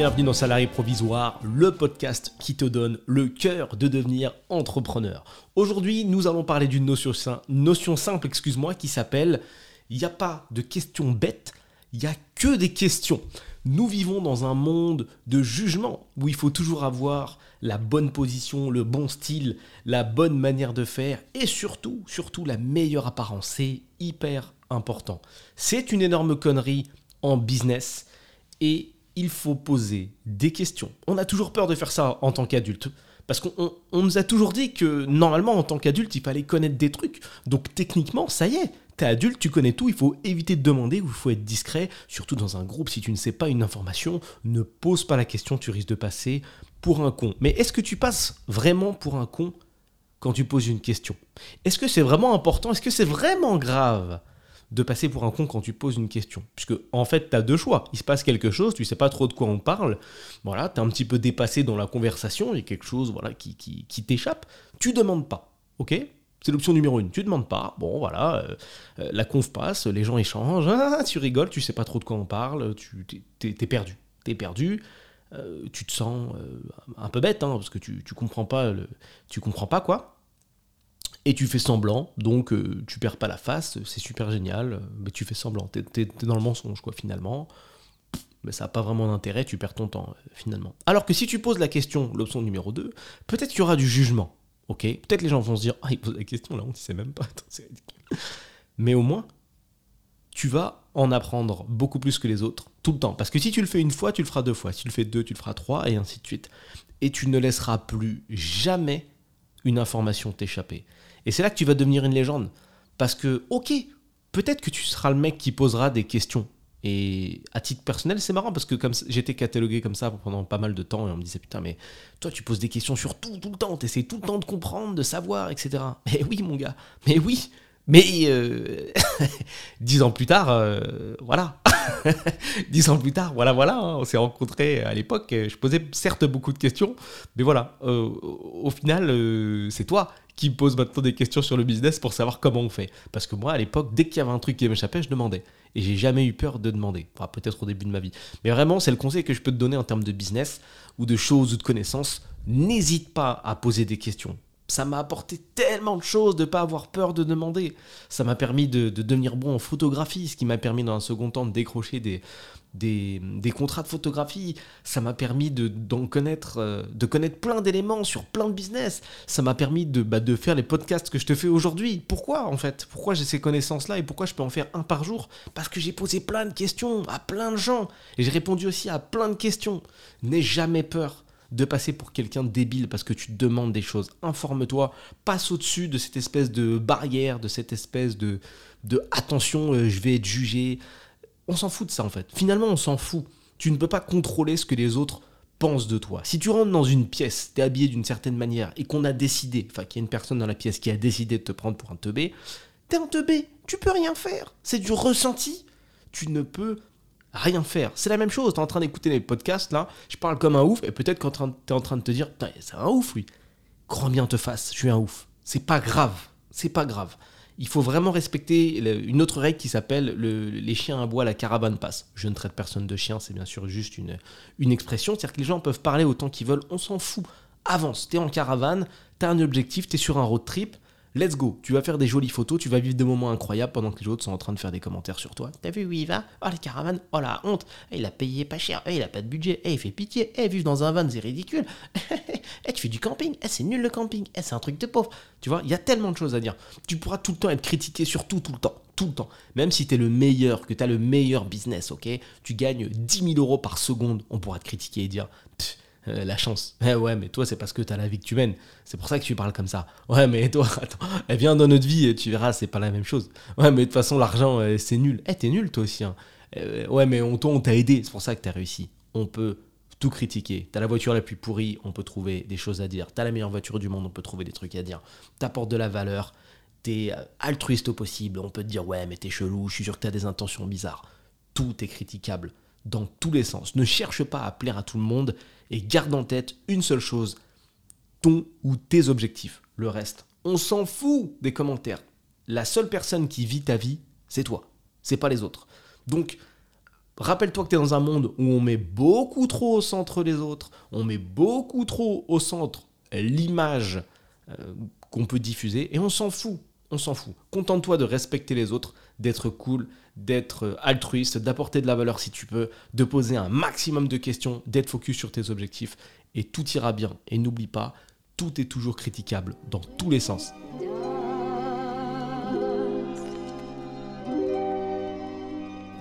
bienvenue dans Salarié Provisoire, le podcast qui te donne le cœur de devenir entrepreneur. Aujourd'hui, nous allons parler d'une notion, simple, excuse-moi, qui s'appelle il n'y a pas de questions bêtes, il n'y a que des questions. Nous vivons dans un monde de jugement où il faut toujours avoir la bonne position, le bon style, la bonne manière de faire et surtout, surtout la meilleure apparence. C'est hyper important. C'est une énorme connerie en business et il faut poser des questions. On a toujours peur de faire ça en tant qu'adulte. Parce qu'on nous a toujours dit que normalement en tant qu'adulte il fallait connaître des trucs. Donc techniquement ça y est, t'es adulte, tu connais tout, il faut éviter de demander ou il faut être discret. Surtout dans un groupe, si tu ne sais pas une information, ne pose pas la question, tu risques de passer pour un con. Mais est-ce que tu passes vraiment pour un con quand tu poses une question? Est-ce que c'est vraiment important? Est-ce que c'est vraiment grave? De passer pour un con quand tu poses une question. Puisque, en fait, tu as deux choix. Il se passe quelque chose, tu sais pas trop de quoi on parle. Voilà, tu es un petit peu dépassé dans la conversation, il y a quelque chose voilà, qui, qui, t'échappe. Tu demandes pas. Ok? C'est l'option numéro une. Tu demandes pas. Bon, voilà, euh, euh, la conf passe, les gens échangent, ah, tu rigoles, tu sais pas trop de quoi on parle, tu t'es, es perdu. T'es perdu. Euh, tu te sens un peu bête, hein, parce que tu, tu comprends pas le, tu comprends pas quoi et tu fais semblant, donc euh, tu perds pas la face, c'est super génial, mais tu fais semblant, t'es es, dans le mensonge quoi finalement, mais ça n'a pas vraiment d'intérêt, tu perds ton temps euh, finalement. Alors que si tu poses la question, l'option numéro 2, peut-être qu'il y aura du jugement, ok? Peut-être les gens vont se dire, ah il pose la question là, on ne sait même pas, c'est ridicule. Mais au moins, tu vas en apprendre beaucoup plus que les autres, tout le temps. Parce que si tu le fais une fois, tu le feras deux fois, si tu le fais deux, tu le feras trois, et ainsi de suite. Et tu ne laisseras plus jamais une information t'échapper. Et c'est là que tu vas devenir une légende. Parce que, ok, peut-être que tu seras le mec qui posera des questions. Et à titre personnel, c'est marrant parce que comme j'étais catalogué comme ça pendant pas mal de temps et on me disait putain mais toi tu poses des questions sur tout tout le temps, tu essaies tout le temps de comprendre, de savoir, etc. Mais oui mon gars, mais oui, mais euh, dix ans plus tard, euh, voilà. dix ans plus tard, voilà, voilà. Hein, on s'est rencontrés à l'époque. Je posais certes beaucoup de questions, mais voilà. Euh, au final, c'est toi qui me pose maintenant des questions sur le business pour savoir comment on fait. Parce que moi, à l'époque, dès qu'il y avait un truc qui m'échappait, je demandais. Et j'ai jamais eu peur de demander. Enfin, peut-être au début de ma vie. Mais vraiment, c'est le conseil que je peux te donner en termes de business ou de choses ou de connaissances. N'hésite pas à poser des questions. Ça m'a apporté tellement de choses de ne pas avoir peur de demander. Ça m'a permis de, de, devenir bon en photographie, ce qui m'a permis dans un second temps de décrocher des, des, contrats de photographie, ça m'a permis de, connaître, euh, de connaître plein d'éléments sur plein de business, ça m'a permis de, bah, de faire les podcasts que je te fais aujourd'hui. Pourquoi en fait? Pourquoi j'ai ces connaissances-là et pourquoi je peux en faire un par jour? Parce que j'ai posé plein de questions à plein de gens et j'ai répondu aussi à plein de questions. N'aie jamais peur de passer pour quelqu'un débile parce que tu demandes des choses. Informe-toi, passe au-dessus de cette espèce de barrière, de cette espèce de, de attention, euh, je vais être jugé, on s'en fout de ça en fait. Finalement, on s'en fout. Tu ne peux pas contrôler ce que les autres pensent de toi. Si tu rentres dans une pièce, t'es habillé d'une certaine manière et qu'on a décidé, enfin qu'il y a une personne dans la pièce qui a décidé de te prendre pour un teubé, t'es un teubé, tu peux rien faire. C'est du ressenti. Tu ne peux rien faire. C'est la même chose, t'es en train d'écouter les podcasts là, je parle comme un ouf et peut-être que t'es en train de te dire, c'est un ouf oui. Grand bien te fasse, je suis un ouf. C'est pas grave, c'est pas grave il faut vraiment respecter une autre règle qui s'appelle les chiens à bois, la caravane passe. Je ne traite personne de chien, c'est bien sûr juste une, une expression. C'est-à-dire que les gens peuvent parler autant qu'ils veulent, on s'en fout. Avance, t'es en caravane, t'as un objectif, t'es sur un road trip, let's go. Tu vas faire des jolies photos, tu vas vivre des moments incroyables pendant que les autres sont en train de faire des commentaires sur toi. T'as vu où il va? Oh, la caravane, oh la honte, eh, il a payé pas cher, eh, il a pas de budget, eh, il fait pitié, eh, vivre dans un van, c'est ridicule. eh, tu fais du camping, c'est nul le camping, c'est un truc de pauvre. Tu vois, il y a tellement de choses à dire. Tu pourras tout le temps être critiqué sur tout, tout le temps. Tout le temps. Même si tu es le meilleur, que tu as le meilleur business, ok? Tu gagnes 10 000 euros par seconde, on pourra te critiquer et dire euh, la chance. Eh ouais, mais toi, c'est parce que t'as la vie que tu mènes. C'est pour ça que tu parles comme ça. Ouais, mais toi, attends, elle vient dans notre vie tu verras, c'est pas la même chose. Ouais, mais de toute façon, l'argent, euh, c'est nul. Eh, t'es nul, toi aussi. Hein. Euh, ouais, mais on, on t'a aidé, c'est pour ça que t'as réussi. On peut tout critiquer. T'as la voiture la plus pourrie, on peut trouver des choses à dire. T'as la meilleure voiture du monde, on peut trouver des trucs à dire. T'apportes de la valeur, t'es altruiste au possible, on peut te dire ouais, mais t'es chelou, je suis sûr que t'as des intentions bizarres. Tout est critiquable dans tous les sens. Ne cherche pas à plaire à tout le monde et garde en tête une seule chose, ton ou tes objectifs. Le reste, on s'en fout des commentaires. La seule personne qui vit ta vie, c'est toi, c'est pas les autres. Donc, Rappelle-toi que tu es dans un monde où on met beaucoup trop au centre les autres, on met beaucoup trop au centre l'image euh, qu'on peut diffuser et on s'en fout. On s'en fout. Contente-toi de respecter les autres, d'être cool, d'être altruiste, d'apporter de la valeur si tu peux, de poser un maximum de questions, d'être focus sur tes objectifs et tout ira bien. Et n'oublie pas, tout est toujours critiquable dans tous les sens.